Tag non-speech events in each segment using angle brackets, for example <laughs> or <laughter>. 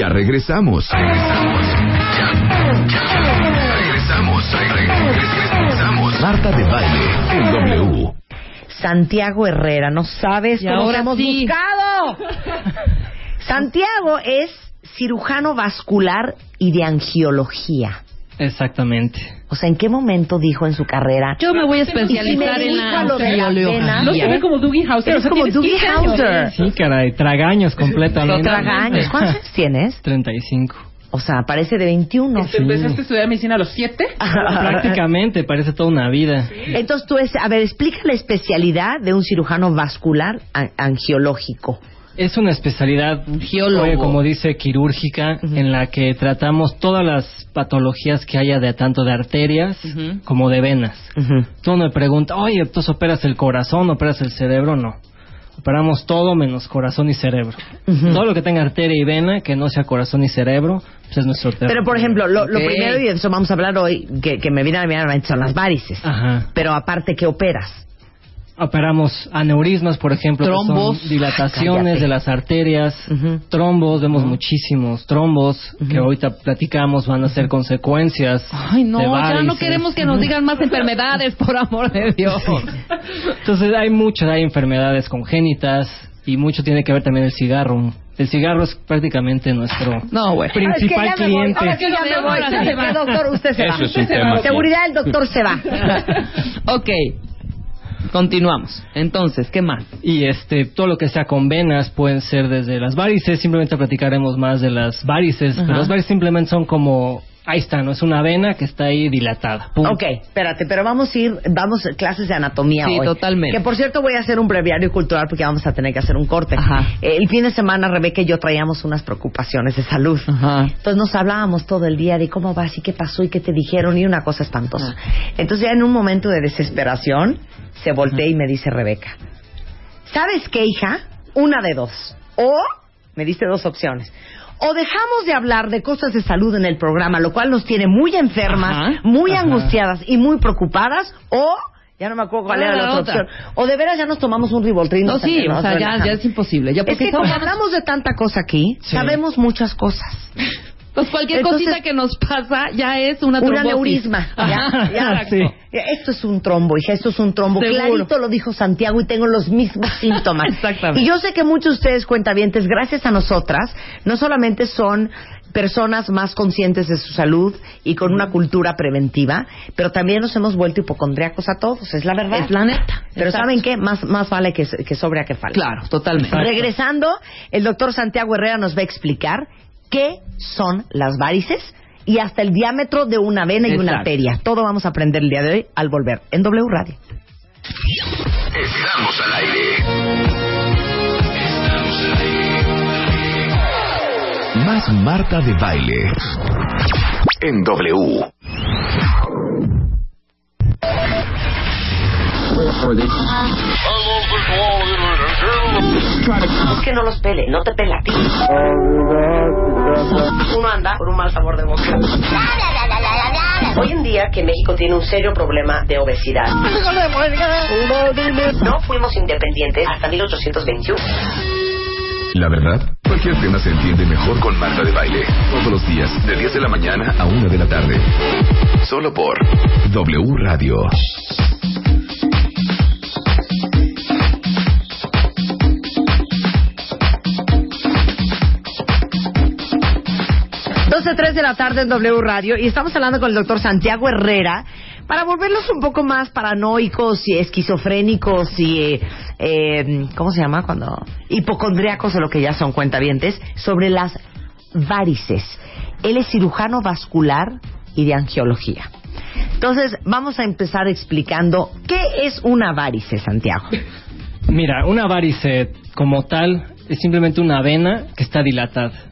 Ya regresamos. Regresamos. Ya. Ya. Regresamos. Regresamos. Marta de baile en W. Santiago Herrera, no sabes cómo hemos sí. buscado. Santiago es cirujano vascular y de angiología. Exactamente. O sea, ¿en qué momento dijo en su carrera? Yo me voy a Y si me especializar en la lo de No se ve como Dougie Hauser. Eres como Dougie 15 años. Hauser. Sí, caray, tragaños completamente. Traga años. ¿Cuántos años tienes? 35. O sea, parece de 21. ¿Te ¿Empezaste a estudiar medicina a los 7? <laughs> Prácticamente, parece toda una vida. Entonces tú, es, a ver, explica la especialidad de un cirujano vascular angiológico. Es una especialidad, geólogo. como dice, quirúrgica, en la que tratamos todas las patologías que haya de tanto de arterias como de venas. Tú me preguntas, oye, ¿tú operas el corazón, operas el cerebro? No. Operamos todo menos corazón y cerebro. Todo lo que tenga arteria y vena, que no sea corazón y cerebro, pues es nuestro terreno. Pero, por ejemplo, lo, primero, y de eso vamos a hablar hoy, que, que me viene a la mente son las varices. Ajá. Pero aparte, ¿qué operas? Operamos aneurismas, por ejemplo, que son Trombos. dilataciones Cállate. de las arterias, trombos, vemos muchísimos trombos que ahorita platicamos van a ser consecuencias. Ay, no, de ya no queremos que nos digan más enfermedades, por amor de Dios. Entonces hay muchas, hay enfermedades congénitas y mucho tiene que ver también el cigarro. El cigarro es prácticamente nuestro No, güey. principal Es que ya me voy, cliente. ahora sí ya me voy. Ahora se va. ¿Qué, doctor? Usted se Eso va. es un tema, sí. Seguridad, el doctor se va. <laughs> ok. Continuamos. Entonces, ¿qué más? Y este, todo lo que sea con venas pueden ser desde las varices, simplemente platicaremos más de las varices, Ajá. pero las varices simplemente son como, ahí está, ¿no? Es una vena que está ahí dilatada. Punto. Ok, espérate, pero vamos a ir, vamos a clases de anatomía Sí, hoy. totalmente. Que por cierto voy a hacer un breviario cultural porque vamos a tener que hacer un corte. Ajá. Eh, el fin de semana Rebeca y yo traíamos unas preocupaciones de salud. Ajá. Entonces nos hablábamos todo el día de cómo vas y qué pasó y qué te dijeron y una cosa espantosa. Entonces ya en un momento de desesperación se voltea y me dice Rebeca, ¿sabes qué hija? Una de dos. O, me diste dos opciones. O dejamos de hablar de cosas de salud en el programa, lo cual nos tiene muy enfermas, Ajá. muy Ajá. angustiadas y muy preocupadas, o ya no me acuerdo cuál ¿Cuál era la la otra otra? opción. O de veras ya nos tomamos un rivoltrín. No, sí, o sea, ya, es imposible. Ya Es porque que como hablamos de tanta cosa aquí, Sí. sabemos muchas cosas. <laughs> Pues cualquier Entonces- cosita que nos pasa ya es una Un trombosis. aneurisma. Ya, ya. Exacto. <laughs> Sí. Esto es un trombo, hija, esto es un trombo. Seguro. Clarito lo dijo Santiago y tengo los mismos <laughs> síntomas. Exactamente. Y yo sé que muchos de ustedes, cuentavientes, gracias a nosotras, no solamente son personas más conscientes de su salud y con una cultura preventiva, pero también nos hemos vuelto hipocondriacos a todos, es la verdad. Es la neta. Pero Exacto. ¿saben qué? Más, más vale que, que sobre a que falte. Claro, totalmente. Regresando, el doctor Santiago Herrera nos va a explicar qué son las varices y hasta el diámetro de una vena y una arteria. Todo vamos a aprender el día de hoy al volver en W Radio. Estamos al aire. Estamos al aire. Más Marta de baile. En W. Es que no los pele, no te pela a ti. Uno anda por un mal sabor de boca. Hoy en día que México tiene un serio problema de obesidad. No fuimos independientes hasta 1821. La verdad, cualquier tema se entiende mejor con Marta de baile. Todos los días, de 10 de la mañana a 1 de la tarde. Solo por W Radio. 12.03 de la tarde en W Radio y estamos hablando con el doctor Santiago Herrera para volverlos un poco más paranoicos y esquizofrénicos y, eh, eh, ¿cómo se llama? cuando Hipocondriacos o lo que ya son cuentavientes, sobre las varices. Él es cirujano vascular y de angiología. Entonces, vamos a empezar explicando qué es una varice, Santiago. Mira, una varice como tal es simplemente una vena que está dilatada.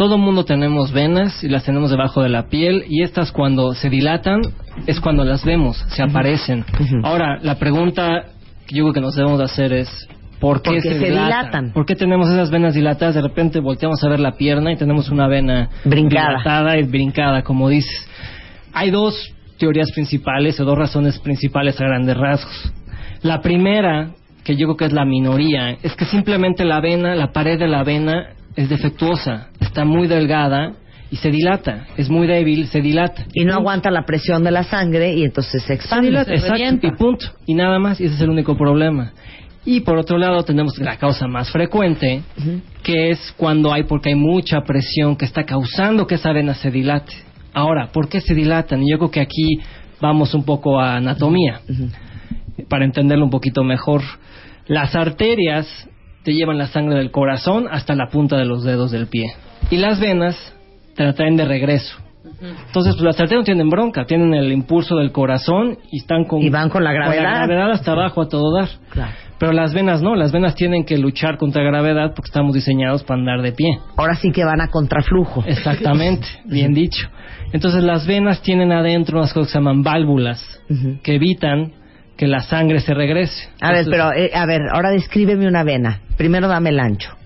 Todo mundo tenemos venas y las tenemos debajo de la piel y estas cuando se dilatan es cuando las vemos, se aparecen. Ahora, la pregunta que yo creo que nos debemos de hacer es ¿por qué Porque se, se dilatan? dilatan. ¿Por qué tenemos esas venas dilatadas? De repente volteamos a ver la pierna y tenemos una vena Brincada. dilatada y brincada, como dices. Hay dos teorías principales o dos razones principales a grandes rasgos. La primera, que yo creo que es la minoría, es que simplemente la vena, la pared de la vena es defectuosa, está muy delgada y se dilata, es muy débil, se dilata. Y no aguanta la presión de la sangre y entonces se expande. dilata. Exacto, revienta. y punto. Y nada más, y ese es el único problema. Y por otro lado tenemos la causa más frecuente, que es cuando hay, porque hay mucha presión que está causando que esa vena se dilate. Ahora, ¿por qué se dilatan? Y yo creo que aquí vamos un poco a anatomía, para entenderlo un poquito mejor. Las arterias te llevan la sangre del corazón hasta la punta de los dedos del pie. Y las venas te la traen de regreso. Entonces, pues, las arterias no tienen bronca, tienen el impulso del corazón y están con, Y van con la gravedad. gravedad hasta abajo a todo dar. Claro. Pero las venas no, las venas tienen que luchar contra gravedad porque estamos diseñados para andar de pie. Ahora sí que van a contraflujo. Exactamente, <laughs> bien dicho. Entonces las venas tienen adentro unas cosas que se llaman válvulas que evitan que la sangre se regrese. A ver, pero, eh, a ver, ahora descríbeme una vena. Primero dame el ancho.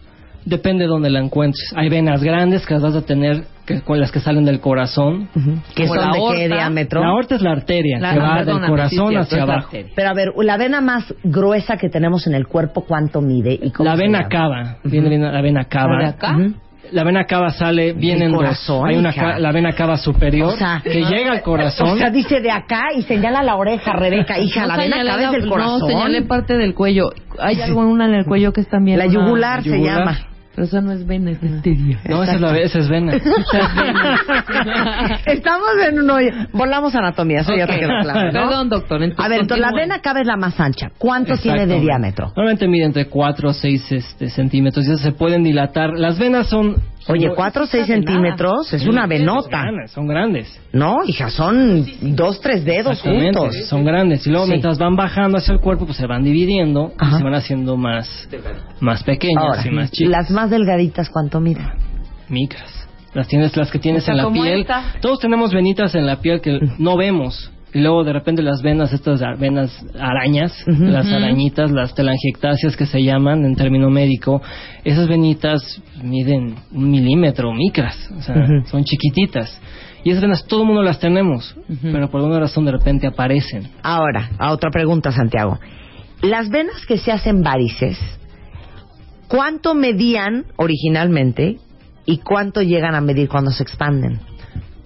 Depende de dónde la encuentres. Hay venas grandes que las vas a tener que, con las que salen del corazón. ¿Qué Como son la de qué aorta. diámetro? La aorta es la arteria La- que no, va perdóname, del corazón sí, hacia abajo. Pero a ver, la vena más gruesa que tenemos en el cuerpo, ¿cuánto mide? ¿Y cómo La se vena cava, viene bien la vena cava. ¿La de acá? Ujú. La vena cava sale bien Del en dos. corazón, Hay una ca- la vena cava superior O sea, que llega al corazón. O sea, dice de acá y señala la oreja, Rebeca, hija, No la vena cava es del corazón. No, señalé parte del cuello. Hay algo en una en el cuello que es también La una- yugular se yugular. llama. Pero eso no es vena, es arteria. no, esa es, la, esa es vena. <laughs> <laughs> Estamos en un hoyo. Volamos anatomía, eso ya te quedó claro, ¿no? Perdón, doctor. entonces A ver, entonces la vena cava es la más ancha. ¿Cuánto tiene de diámetro? Normalmente mide entre 4 o 6 este, centímetros y esas se pueden dilatar. Las venas son... Oye, son- 4 o 6 está de nada. centímetros es una Son venota. grandes, Son grandes. No, hija, son dos, tres dedos juntos. Son grandes. Y luego Sí. mientras van bajando hacia el cuerpo, pues se van dividiendo Ajá. y se van haciendo más, más pequeñas Ahora, y más chicas. las más delgaditas, ¿cuánto miden? micras. Las tienes las que tienes O sea, en la piel. esta. Todos tenemos venitas en la piel que no vemos. Y luego de repente las venas, estas venas arañas, las arañitas, las telangiectasias que se llaman en término médico, esas venitas miden un milímetro, micras, o sea, son chiquititas. Y esas venas todo el mundo las tenemos, pero por alguna razón de repente aparecen. Ahora, a otra pregunta, Santiago. Las venas que se hacen varices, ¿cuánto medían originalmente y cuánto llegan a medir cuando se expanden?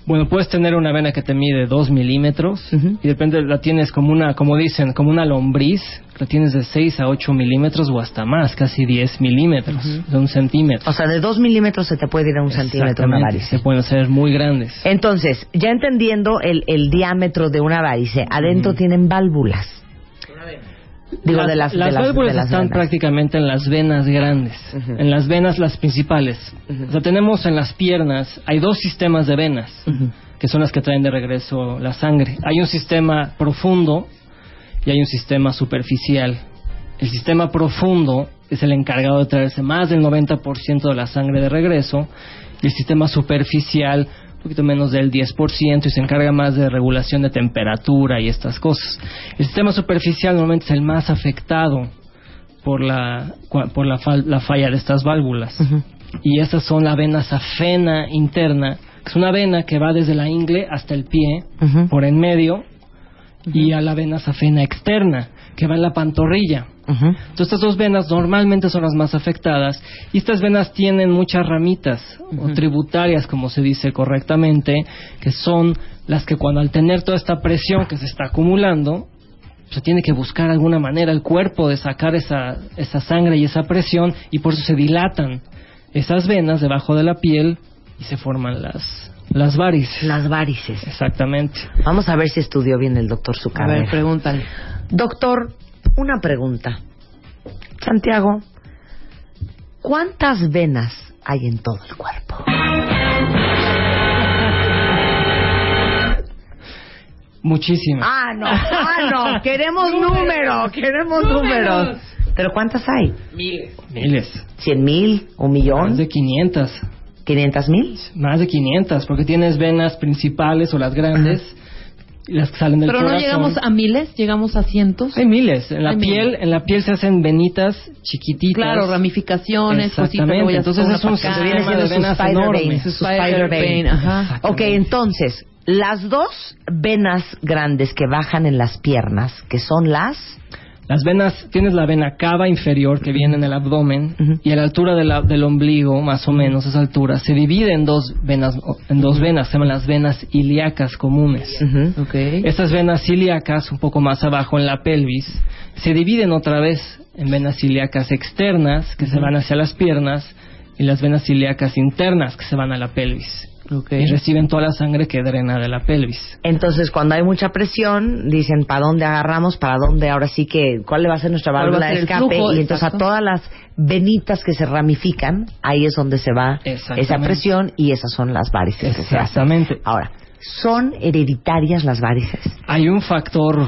Bueno, puedes tener una vena que te mide 2 milímetros y de repente la tienes como una, como dicen, como una lombriz, la tienes de 6 a 8 milímetros o hasta más, casi 10 milímetros, de un centímetro. O sea, de dos milímetros se te puede ir a un centímetro una varice. Se pueden hacer muy grandes. Entonces, ya entendiendo el, el diámetro de una varice, adentro tienen válvulas. Digo, de las, de las- válvulas de están venas. prácticamente en las venas grandes, en las venas las principales. O sea, tenemos en las piernas, hay dos sistemas de venas, que son las que traen de regreso la sangre. Hay un sistema profundo y hay un sistema superficial. El sistema profundo es el encargado de traerse más del 90% de la sangre de regreso y el sistema superficial un poquito menos del 10% y se encarga más de regulación de temperatura y estas cosas. El sistema superficial normalmente es el más afectado por la, por la, fal- la falla de estas válvulas. Y estas son la vena safena interna, que es una vena que va desde la ingle hasta el pie, por en medio, y a la vena safena externa, que va en la pantorrilla. Entonces estas dos venas normalmente son las más afectadas y estas venas tienen muchas ramitas o tributarias como se dice correctamente que son las que cuando al tener toda esta presión que se está acumulando se tiene que buscar alguna manera el cuerpo de sacar esa, esa sangre y esa presión y por eso se dilatan esas venas debajo de la piel y se forman las, las varices. Las varices. Exactamente. Vamos a ver si estudió bien el doctor su A ver, pregúntale. Doctor, una pregunta. Santiago, ¿cuántas venas hay en todo el cuerpo? Muchísimas. Ah, no, ah, no, <laughs> queremos número, queremos números. ¿Pero cuántas hay? Miles. ¿Cien mil? ¿Un millón? Más de 500. ¿Quinientas mil? Más de 500, porque tienes venas principales o las grandes, las que salen del Pero no corazón. llegamos a miles, llegamos a cientos. Hay miles. En la Hay piel, miles. en la piel se hacen venitas chiquititas. Claro, ramificaciones, cositas. Exactamente, ya entonces es un sistema de venas spider enorme. vein, su Spider spider vein. vein, ajá. Ok, entonces, las dos venas grandes que bajan en las piernas, que son las... Las venas, tienes la vena cava inferior que viene en el abdomen y a la altura de la- del ombligo, más o menos esa altura, se divide en dos venas, en dos venas, se llaman las venas ilíacas comunes. Ujú. Ok. Esas venas ilíacas, un poco más abajo en la pelvis, se dividen otra vez en venas ilíacas externas que se van hacia las piernas y las venas ilíacas internas que se van a la pelvis. Y reciben toda la sangre que drena de la pelvis. Entonces, cuando hay mucha presión, dicen, ¿para dónde agarramos? ¿Para dónde? Ahora sí que, ¿cuál le va a ser nuestra ¿Cuál va a válvula de escape? flujo? y entonces Exacto. a todas las venitas que se ramifican, ahí es donde se va esa presión y esas son las varices que se hacen. Exactamente. Ahora, ¿son hereditarias las varices? Hay un factor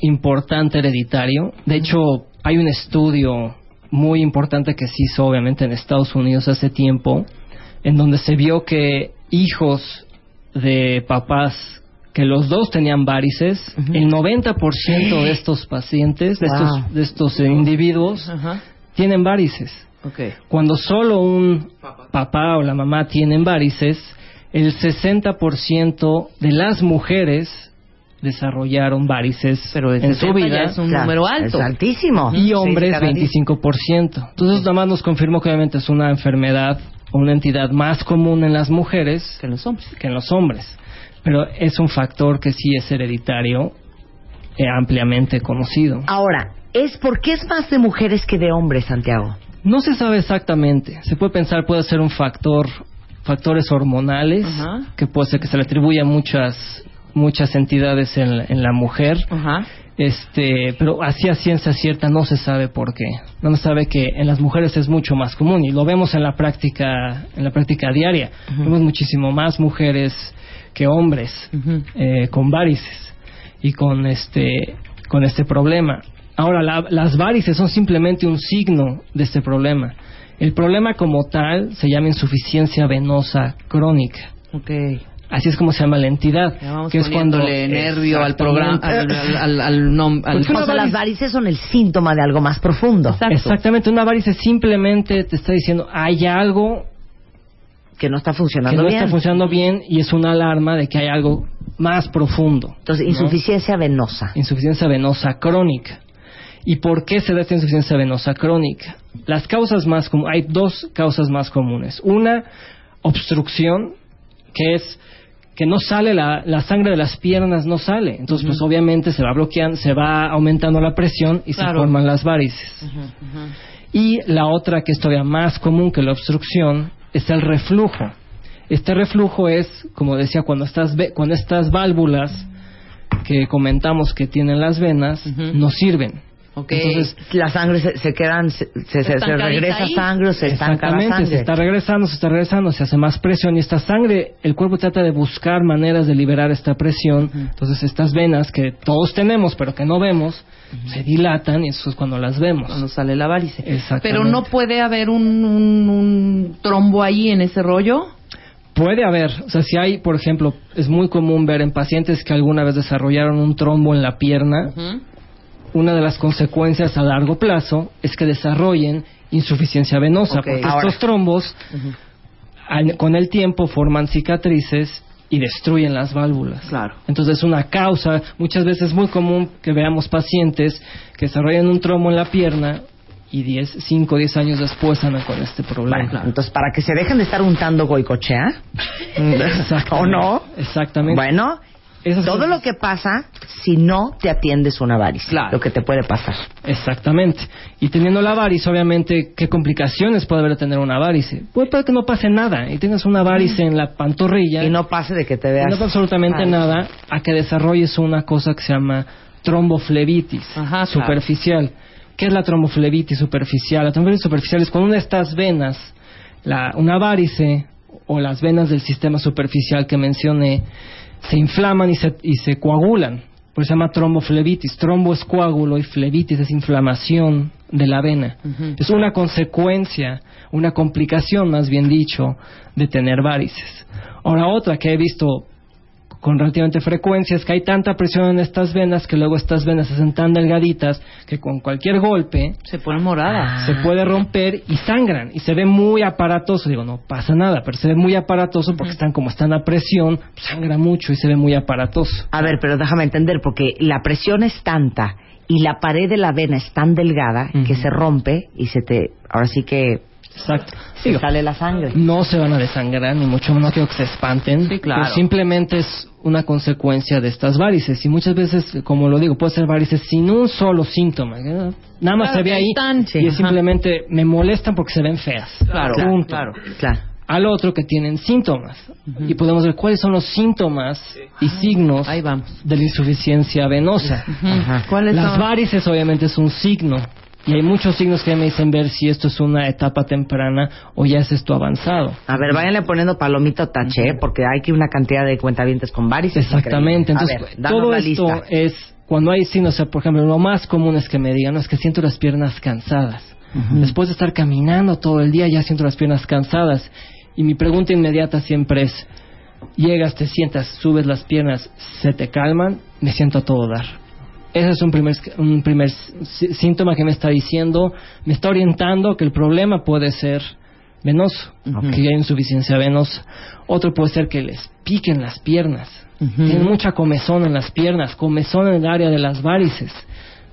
importante hereditario. De hecho, hay un estudio muy importante que se hizo obviamente en Estados Unidos hace tiempo, en donde se vio que hijos de papás que los dos tenían varices, el 90% de estos pacientes, de Wow. estos, de estos eh, individuos, tienen varices. Cuando solo un papá o la mamá tienen varices, el 60% de las mujeres desarrollaron varices Pero en su 60 ya vida es un Claro, número alto. Es altísimo. y Sí, hombres día. 25%. Entonces nada más nos confirmó que obviamente es una enfermedad una entidad más común en las mujeres Que los hombres. que en los hombres. Pero es un factor que sí es hereditario eh, ampliamente conocido. Ahora, ¿es por qué es más de mujeres que de hombres, Santiago? No se sabe exactamente. Se puede pensar puede ser un factor, factores hormonales, que puede ser que se le atribuya a muchas muchas entidades en, en la mujer. Ajá. Este, pero así a ciencia cierta no se sabe por qué. No se sabe que en las mujeres es mucho más común y lo vemos en la práctica, en la práctica diaria. Vemos muchísimo más mujeres que hombres eh, con varices y con este con este problema. Ahora la- las varices son simplemente un signo de este problema. El problema como tal se llama insuficiencia venosa crónica. Ok. Así es como se llama la entidad, vamos que es cuando poniéndole nervio al programa, al, al, al, nom- una O sea, las varice- varices son el síntoma de algo más profundo. Exacto. Exactamente, una varice simplemente te está diciendo hay algo Que no está que funcionando no bien. está funcionando bien y es una alarma de que hay algo más profundo. Entonces, ¿no? insuficiencia venosa. Insuficiencia venosa crónica. ¿Y por qué se da esta insuficiencia venosa crónica? Las causas más comunes, hay dos causas más comunes. Una, obstrucción, que es que no sale la, la sangre de las piernas, no sale. Entonces, pues obviamente se va bloqueando, se va aumentando la presión y se forman las varices. Y la otra, que es todavía más común que la obstrucción, es el reflujo. Este reflujo es, como decía, cuando estas, cuando estas válvulas que comentamos que tienen las venas no sirven. Entonces, La sangre se, se quedan, se, se, regresa ahí. sangre o se estanca la exactamente, sangre. se está regresando, se está regresando, se hace más presión y esta sangre, el cuerpo trata de buscar maneras de liberar esta presión. Entonces, estas venas que todos tenemos pero que no vemos, se dilatan y eso es cuando las vemos. cuando sale la varice. Exactamente. Pero no puede haber un, un, un trombo ahí en ese rollo. Puede haber, o sea, si hay, por ejemplo, es muy común ver en pacientes que alguna vez desarrollaron un trombo en la pierna, Ujú. Una de las consecuencias a largo plazo es que desarrollen insuficiencia venosa, porque ahora. estos trombos al- con el tiempo forman cicatrices y destruyen las válvulas. Claro. Entonces es una causa, muchas veces es muy común que veamos pacientes que desarrollan un trombo en la pierna y 10, 5 o 10 años después andan con este problema. Bueno, entonces, para que se dejen de estar untando goicochea. <laughs> ¿o no? Exactamente. Bueno, Todo lo que pasa si no te atiendes una varice. Claro. Lo que te puede pasar. Exactamente. Y teniendo la varice, obviamente, ¿qué complicaciones puede haber de tener una varice? Puede, puede que no pase nada y tengas una varice en la pantorrilla Y no pase de que te y veas. no pasa absolutamente nada a que desarrolles una cosa que se llama tromboflebitis Ajá, claro. superficial. ¿Qué es la tromboflebitis superficial? La tromboflebitis superficial es cuando una de estas venas, la, una varice o las venas del sistema superficial que mencioné, se inflaman y se, y se coagulan. Por eso se llama tromboflebitis. Trombo es coágulo y flebitis es inflamación de la vena. Es una consecuencia, una complicación, más bien dicho, de tener varices. Ahora otra que he visto con relativamente frecuencia es que hay tanta presión en estas venas que luego estas venas se hacen tan delgaditas que con cualquier golpe Se pone morada. se puede romper y sangran y se ve muy aparatoso. Digo, no pasa nada, pero se ve muy aparatoso porque están como están a presión, sangra mucho y se ve muy aparatoso. A ver, pero déjame entender, porque la presión es tanta y la pared de la vena es tan delgada que se rompe y se te. Ahora sí que Exacto. Digo, sale la sangre. no se van a desangrar, ni mucho menos quiero que se espanten. Sí, claro. pero simplemente es una consecuencia de estas varices. Y muchas veces, como lo digo, puede ser varices sin un solo síntoma. ¿eh? Nada más Claro, se ve ahí y es simplemente me molestan porque se ven feas. Claro, Punto. claro. Claro. Al otro que tienen síntomas. Y podemos ver cuáles son los síntomas y signos Ahí vamos. de la insuficiencia venosa. ¿Cuáles Las varices obviamente es un signo. Y hay muchos signos que me dicen ver si esto es una etapa temprana o ya es esto avanzado. A ver, váyanle poniendo palomito tache, porque hay que una cantidad de cuentavientes con varices. Exactamente. Entonces, ver, todo esto lista. es cuando hay signos, por ejemplo, lo más común es que me digan, no, es que siento las piernas cansadas. Después de estar caminando todo el día, ya siento las piernas cansadas. Y mi pregunta inmediata siempre es, llegas, te sientas, subes las piernas, se te calman, me siento a todo dar. Ese es un primer, un primer sí- síntoma que me está diciendo, me está orientando que el problema puede ser venoso, que hay insuficiencia venosa. Otro puede ser que les piquen las piernas. Tienen mucha comezón en las piernas, comezón en el área de las varices.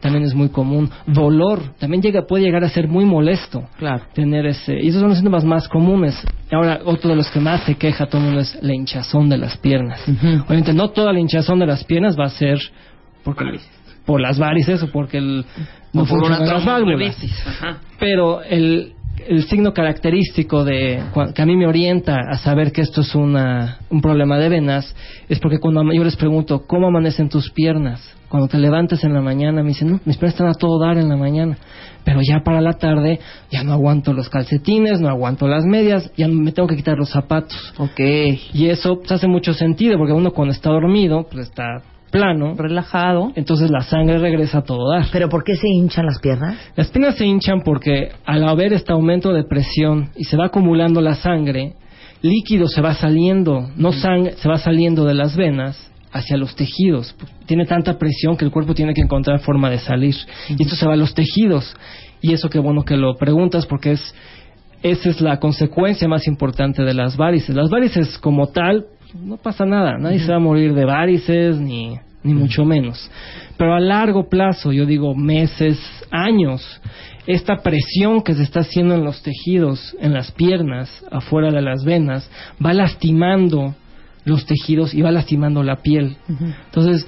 También es muy común. Dolor, también llega, puede llegar a ser muy molesto Claro. tener ese. Y esos son los síntomas más comunes. Ahora, otro de los que más se queja todo el mundo es la hinchazón de las piernas. Obviamente, no toda la hinchazón de las piernas va a ser porque, por las varices o porque el, no O por una las válvulas. Ajá. Pero el, el signo característico de que a mí me orienta a saber que esto es una, un problema de venas es porque cuando yo les pregunto cómo amanecen tus piernas, cuando te levantas en la mañana me dicen, no, mis piernas están a todo dar en la mañana, pero ya para la tarde ya no aguanto los calcetines, no aguanto las medias, ya me tengo que quitar los zapatos. Ok. Y eso pues, hace mucho sentido porque uno cuando está dormido pues está plano, Relajado. entonces la sangre regresa a todo dar. ¿Pero por qué se hinchan las piernas? Las piernas se hinchan porque al haber este aumento de presión y se va acumulando la sangre, líquido se va saliendo, no sangre, se va saliendo de las venas hacia los tejidos. Tiene tanta presión que el cuerpo tiene que encontrar forma de salir. Y esto se va a los tejidos. Y eso qué bueno que lo preguntas porque es esa es la consecuencia más importante de las varices. Las varices como tal no pasa nada, nadie se va a morir de varices ni ni mucho menos. Pero a largo plazo, yo digo meses, años, esta presión que se está haciendo en los tejidos, en las piernas, afuera de las venas, va lastimando los tejidos y va lastimando la piel. Entonces,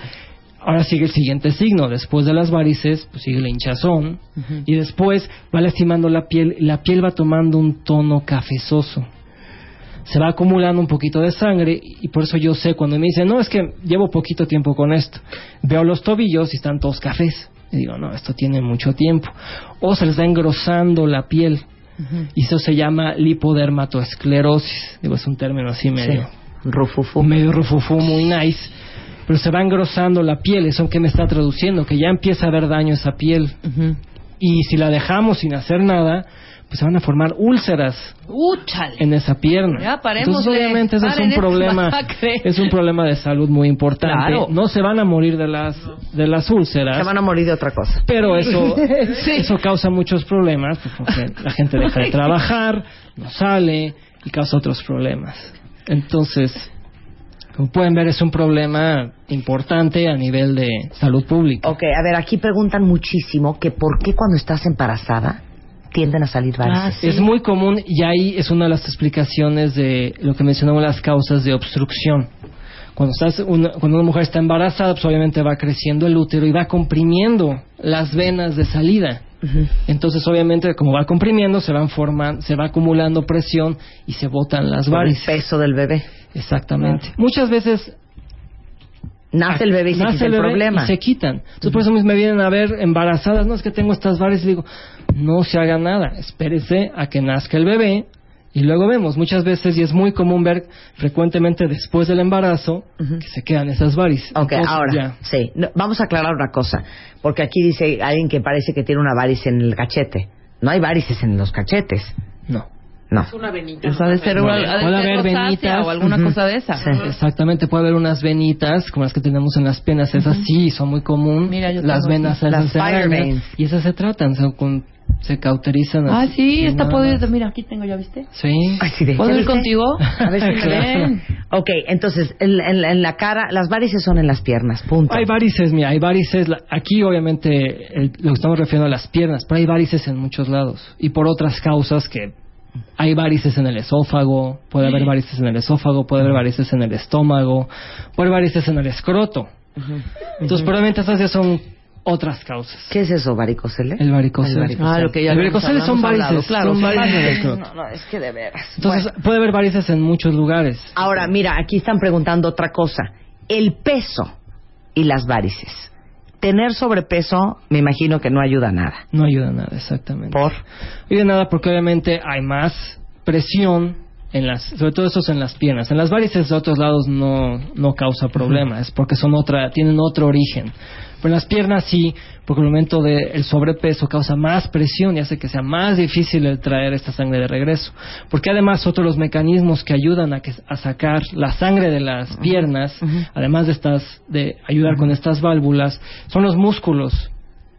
ahora sigue el siguiente signo. Después de las varices, pues sigue la hinchazón. Y después va lastimando la piel. y La piel va tomando un tono cafezoso. Se va acumulando un poquito de sangre. Y por eso yo sé cuando me dicen, no, es que llevo poquito tiempo con esto. Veo los tobillos y están todos cafés. Y digo, no, esto tiene mucho tiempo. O se les va engrosando la piel. Y eso se llama lipodermatoesclerosis. Digo, es un término así medio Rufufu. medio rufufú muy nice, pero se va engrosando la piel, eso que me está traduciendo, que ya empieza a haber daño a esa piel. Y si la dejamos sin hacer nada, pues se van a formar úlceras en esa pierna. Ya. Entonces, obviamente, eso es un problema, <laughs> es un problema de salud muy importante. Claro. No se van a morir de las, de las úlceras. Se van a morir de otra cosa. Pero eso, <laughs> eso causa muchos problemas, pues, porque la gente <laughs> deja de trabajar, no sale y causa otros problemas. Entonces, como pueden ver, es un problema importante a nivel de salud pública. Ok, a ver, aquí preguntan muchísimo que por qué cuando estás embarazada tienden a salir varices. Es muy común y ahí es una de las explicaciones de lo que mencionamos las causas de obstrucción. Cuando, estás una, cuando una mujer está embarazada, pues obviamente va creciendo el útero y va comprimiendo las venas de salida. Entonces, obviamente, como va comprimiendo, se van formando, se va acumulando presión y se botan las Por el varices. peso del bebé. Exactamente. Muchas veces Nace el bebé y se nace quita el, bebé problema. y se quitan. Entonces, por eso me vienen a ver embarazadas. No es que tengo estas varices. Y digo, no se haga nada. Espérese a que nazca el bebé. Y luego vemos, muchas veces, y es muy común ver frecuentemente después del embarazo, que se quedan esas varices. Ok, Entonces, ahora, ya. sí, no, vamos a aclarar una cosa, porque aquí dice alguien que parece que tiene una varice en el cachete. No hay varices en los cachetes. No. No. Pues ha de ser, Puede ha de ser haber venitas. o alguna cosa de esa. Sí. Exactamente, puede haber unas venitas, como las que tenemos en las piernas, esas sí son muy común. Mira, yo las tengo venas esas Las se y esas se tratan, con- se cauterizan. Ah, así, sí, está más. Mira, aquí tengo, ¿ya viste? Sí. Ay, sí, de- ¿Puedo ¿Ya ir viste? contigo? A ver si me <laughs> ven. Ok, entonces, en, en- en la cara, las varices son en las piernas, punto. Hay varices, mira, hay varices. Aquí, obviamente, el- lo estamos refiriendo a las piernas, pero hay varices en muchos lados. Y por otras causas que hay varices en el esófago, puede haber varices en el esófago, puede haber varices en el estómago, puede haber varices en el escroto. Entonces, probablemente esas ya son otras causas. ¿Qué es eso, varicocele? El varicocele. El varicocele. Ah, lo que ya El varicocele son hablado, varices, claro, son varices. No, no, es que de veras. Entonces, Bueno. puede haber varices en muchos lugares. Ahora, mira, aquí están preguntando otra cosa. El peso y las varices. Tener sobrepeso, me imagino que no ayuda a nada. No ayuda a nada, exactamente. ¿Por? No ayuda a nada porque obviamente hay más presión en las, sobre todo eso es en las piernas. En las varices de otros lados no, no causa problema, es porque son otra, tienen otro origen. Pero en las piernas sí, porque el momento del sobrepeso causa más presión y hace que sea más difícil el traer esta sangre de regreso. Porque además otros los mecanismos que ayudan a, que, a sacar la sangre de las piernas, además de estas, de ayudar con estas válvulas, son los músculos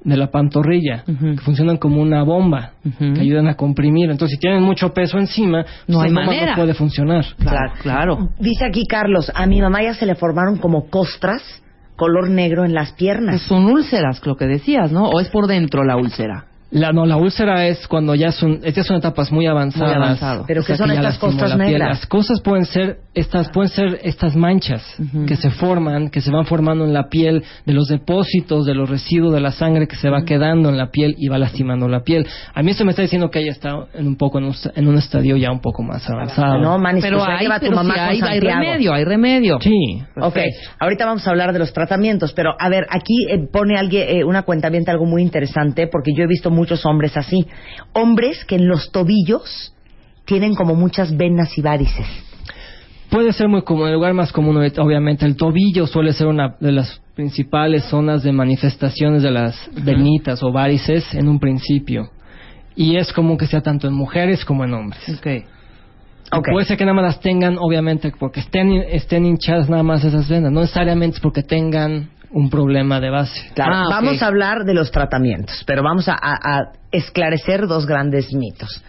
de la pantorrilla, que funcionan como una bomba, que ayudan a comprimir. Entonces, si tienen mucho peso encima, No esa hay bomba manera. no puede funcionar. Claro, claro. Dice aquí Carlos, a mi mamá ya se le formaron como costras color negro en las Pues piernas. son úlceras, lo que decías, ¿no? ¿O es por dentro la úlcera? La, no, la úlcera es cuando ya son, ya son etapas muy avanzadas. Muy avanzado. Pero O sea, ¿qué son que ya estas piel. negras? Las cosas pueden ser estas, pueden ser estas manchas que se forman, que se van formando en la piel de los depósitos, de los residuos de la sangre que se va quedando en la piel y va lastimando la piel. A mí esto me está diciendo que ella está en un poco en un, en un estadio ya un poco más avanzado. No, Manis, Pero pues hay, tu mamá hay, remedio, hay remedio. Sí. Ok, ahorita vamos a hablar de los tratamientos, pero a ver, aquí eh, pone alguien, eh, una cuenta algo muy interesante, porque yo he visto muchos hombres así. Hombres que en los tobillos tienen como muchas venas y varices. Puede ser muy común, el lugar más común obviamente el tobillo suele ser una de las principales zonas de manifestaciones de las venitas o varices en un principio. Y es común que sea tanto en mujeres como en hombres. Ok. Ok. Puede ser que nada más las tengan, obviamente, porque estén, estén hinchadas nada más esas venas. No necesariamente es porque tengan un problema de base. Claro, Ah, vamos a hablar de los tratamientos, pero vamos a, a- a esclarecer dos grandes mitos.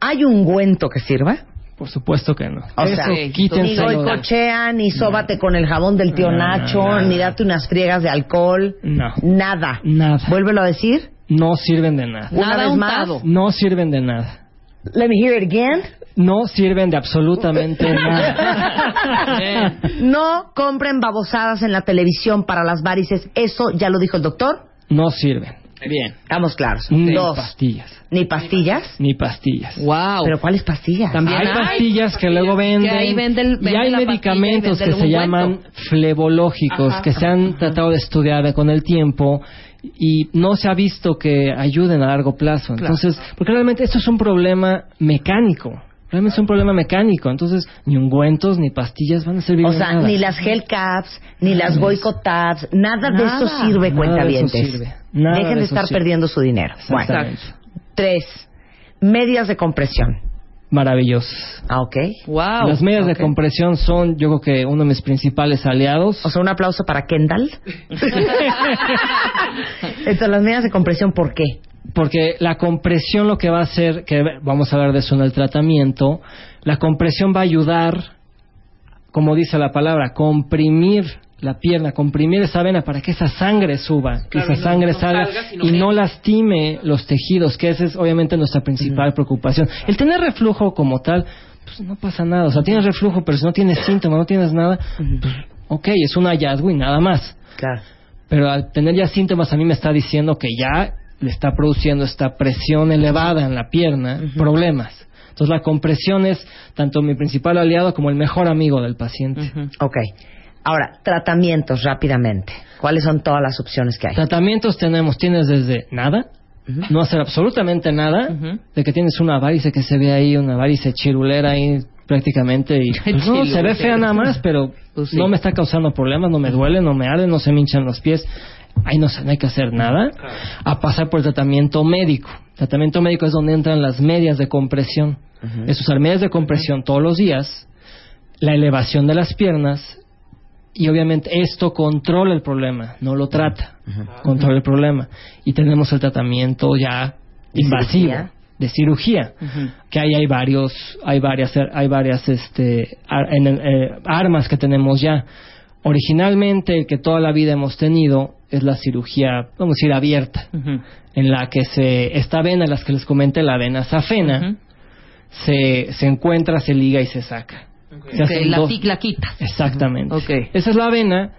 ¿Hay ungüento que sirva? Por supuesto que no. O Eso sea, ni goicochea, ni sóbate con el jabón del tío No, no, Nacho, no, no. ni date unas friegas de alcohol. No. Nada. Nada. Vuélvelo a decir. No sirven de nada. Una Nada vez más. No sirven de nada. Let me hear it again. No sirven de absolutamente <laughs> nada. No compren babosadas en la televisión para las varices. Eso ya lo dijo el doctor. No sirven. Bien. Estamos claros. Ni Dos. pastillas. Ni pastillas. Ni pastillas. Wow. ¿Pero cuáles pastillas? También hay hay pastillas que luego venden Que ahí vende el- y hay medicamentos y que se llaman flebológicos Ajá, que se han tratado de estudiar con el tiempo y no se ha visto que ayuden a largo plazo. Claro. Entonces, porque realmente esto es un problema mecánico. Realmente es un problema mecánico. Entonces, ni ungüentos ni pastillas van a servir O sea, nada. ni las gel caps, ni las Goico tabs, nada, de eso sirve, Nada cuentavientes. de eso sirve. Nada Dejen de estar sirve. perdiendo su dinero. Bueno, tres, medias de compresión. Maravillosos. Ah, ok. Wow. Las medias de compresión son, yo creo que uno de mis principales aliados. O sea, un aplauso para Kendall. <laughs> Entonces, las medias de compresión, ¿por qué? Porque la compresión lo que va a hacer, que vamos a hablar de eso en el tratamiento, la compresión va a ayudar, como dice la palabra, comprimir la pierna, comprimir esa vena para que esa sangre suba, que esa sangre salga, y no lastime los tejidos, que esa es obviamente nuestra principal preocupación. El tener reflujo como tal, pues no pasa nada, o sea, tienes reflujo, pero si no tienes síntomas, no tienes nada, pues ok, es un hallazgo y nada más. Claro. Pero al tener ya síntomas a mí me está diciendo que ya le está produciendo esta presión elevada en la pierna, problemas. Entonces la compresión es tanto mi principal aliado como el mejor amigo del paciente. Ok. Ahora, tratamientos rápidamente. ¿Cuáles son todas las opciones que hay? Tratamientos tenemos, tienes desde nada, no hacer absolutamente nada, de que tienes una varice que se ve ahí, una varice chirulera ahí prácticamente y pues, no, se ve fea nada más, pero Pues sí. no me está causando problemas, no me duele, no me arde, no se me hinchan los pies. Ahí no, se- no hay que hacer nada. A pasar por el tratamiento médico. Tratamiento médico es donde entran las medias de compresión. Es usar medias de compresión todos los días, la elevación de las piernas y obviamente esto controla el problema, no lo trata, controla el problema. Y tenemos el tratamiento ya ¿De invasivo cirugía? de cirugía, que ahí hay varios, hay varias, hay varias este, ar- en el- eh, armas que tenemos ya. Originalmente el que toda la vida hemos tenido es la cirugía, vamos a decir, abierta, en la que se, esta vena, las que les comenté, la vena safena, se, se encuentra, se liga y se saca. Se Que hacen la, la quitas. Exactamente. Ok. Esa es la vena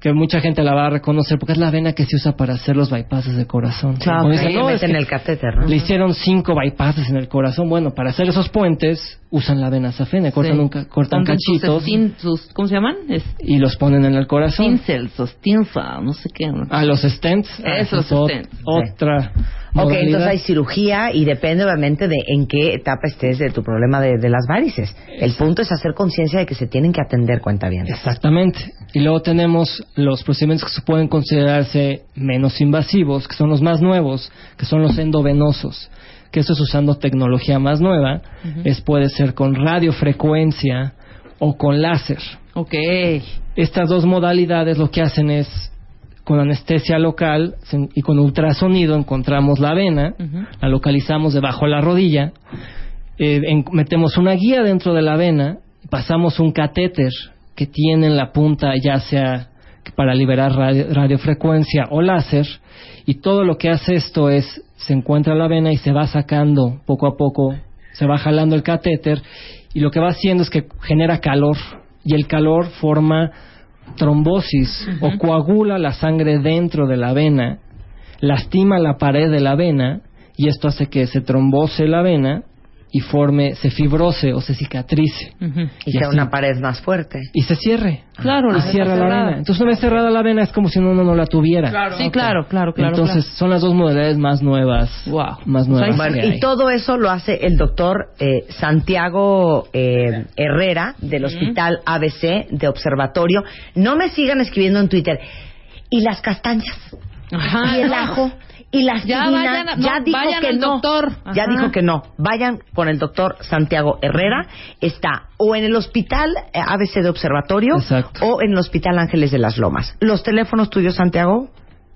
que mucha gente la va a reconocer porque es la vena que se usa para hacer los bypasses de corazón. Claro, Como que dicen, le "No, es que el catéter, ¿no? Le hicieron cinco bypasses en el corazón. Bueno, para hacer esos puentes usan la vena safena, cortan, Sí. un ca- cortan sus cachitos stin- sus- ¿Cómo se llaman? Es- y los ponen en el corazón. Tinsels stinsa, no sé qué. A los stents. ah, Esos stents. Otra. Ok, entonces hay cirugía y depende obviamente de en qué etapa estés de tu problema de, de las varices. El punto es hacer conciencia de que se tienen que atender cuenta bien. Exactamente. Y luego tenemos los procedimientos que se pueden considerarse menos invasivos, que son los más nuevos, que son los endovenosos. Que eso es usando tecnología más nueva. Es puede ser con radiofrecuencia o con láser. Ok. Estas dos modalidades lo que hacen es con anestesia local y con ultrasonido encontramos la vena, la localizamos debajo de la rodilla, eh, en- metemos una guía dentro de la vena, pasamos un catéter que tiene en la punta ya sea para liberar radio- radiofrecuencia o láser y todo lo que hace esto es se encuentra la vena y se va sacando poco a poco, se va jalando el catéter y lo que va haciendo es que genera calor y el calor forma trombosis o coagula la sangre dentro de la vena, lastima la pared de la vena y esto hace que se trombose la vena y forme, se fibrose o se cicatrice Ujú. Y Y sea una pared más fuerte. y se cierre. Claro, y la cierra la vena. Entonces una vez cerrada la vena es como si uno no la tuviera. Sí, claro, claro, claro. Entonces son las dos modalidades más nuevas. Wow. Más nuevas. Bueno, y hay. todo eso lo hace el doctor eh, Santiago eh, Herrera del Hospital ABC de Observatorio. No me sigan escribiendo en Twitter. Y las castañas, Ajá. y el ajo, y la Ya aspirina. vayan a- no, ya dijo vayan que al no. doctor. Ya dijo que no. Vayan con el doctor Santiago Herrera. Está o en el Hospital eh, ABC de Observatorio Exacto. o en el Hospital Ángeles de las Lomas. ¿Los teléfonos tuyos, Santiago?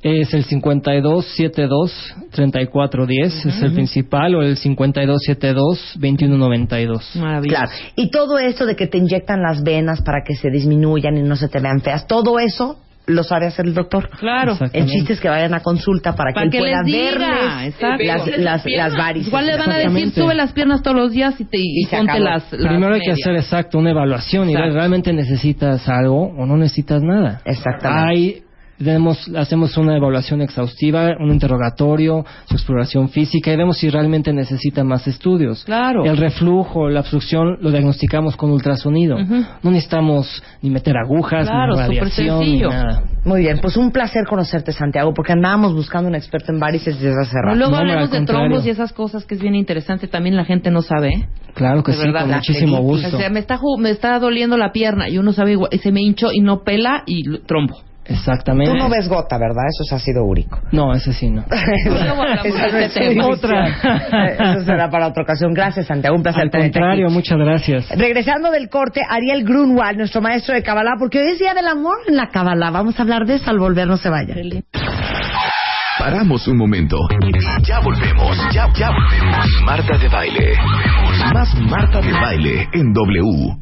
Es el 5272-3410, es el principal, o el 5272-2192. Maravilloso. Claro. Y todo eso de que te inyectan las venas para que se disminuyan y no se te vean feas, todo eso lo sabe hacer el doctor. Claro. Exacto. El chiste es que vayan a consulta para, Para que que él pueda verles exacto. las, las, las varices. Igual le van a decir, sube las piernas todos los días y, te, y, Y ponte las, las Primero hay que hacer exacto una evaluación y ver Exacto. realmente necesitas algo o no necesitas nada. Exactamente. Hay, tenemos- hacemos una evaluación exhaustiva, un interrogatorio, su exploración física y vemos si realmente necesita más estudios. Claro. El reflujo, la obstrucción lo diagnosticamos con ultrasonido. Ujú. No necesitamos ni meter agujas, Claro, ni radiación, ni sencillo. nada. Muy bien, pues un placer conocerte, Santiago, porque andábamos buscando un experto en varices desde hace rato. luego No, hablamos de trombos y esas cosas que es bien interesante. También la gente no sabe. ¿eh? Claro que De sí, verdad, con muchísimo gusto. O sea, me está, me está doliendo la pierna y uno sabe igual, y se me hinchó y no pela y trombo. Exactamente. Tú no ves gota, ¿verdad? Eso es ácido úrico. No, ese sí no. <laughs> Esa no este su división. Eso será para otra ocasión. Gracias, Santiago. Un placer Al contrario, aquí. muchas gracias. Regresando del corte, Ariel Grunwald, nuestro maestro de Kabbalah, porque hoy es Día del Amor en la Kabbalah. Vamos a hablar de eso al volver, no se vaya. Paramos un momento. Y ya volvemos. Ya, ya volvemos. Marta de baile. Más Marta de baile en W.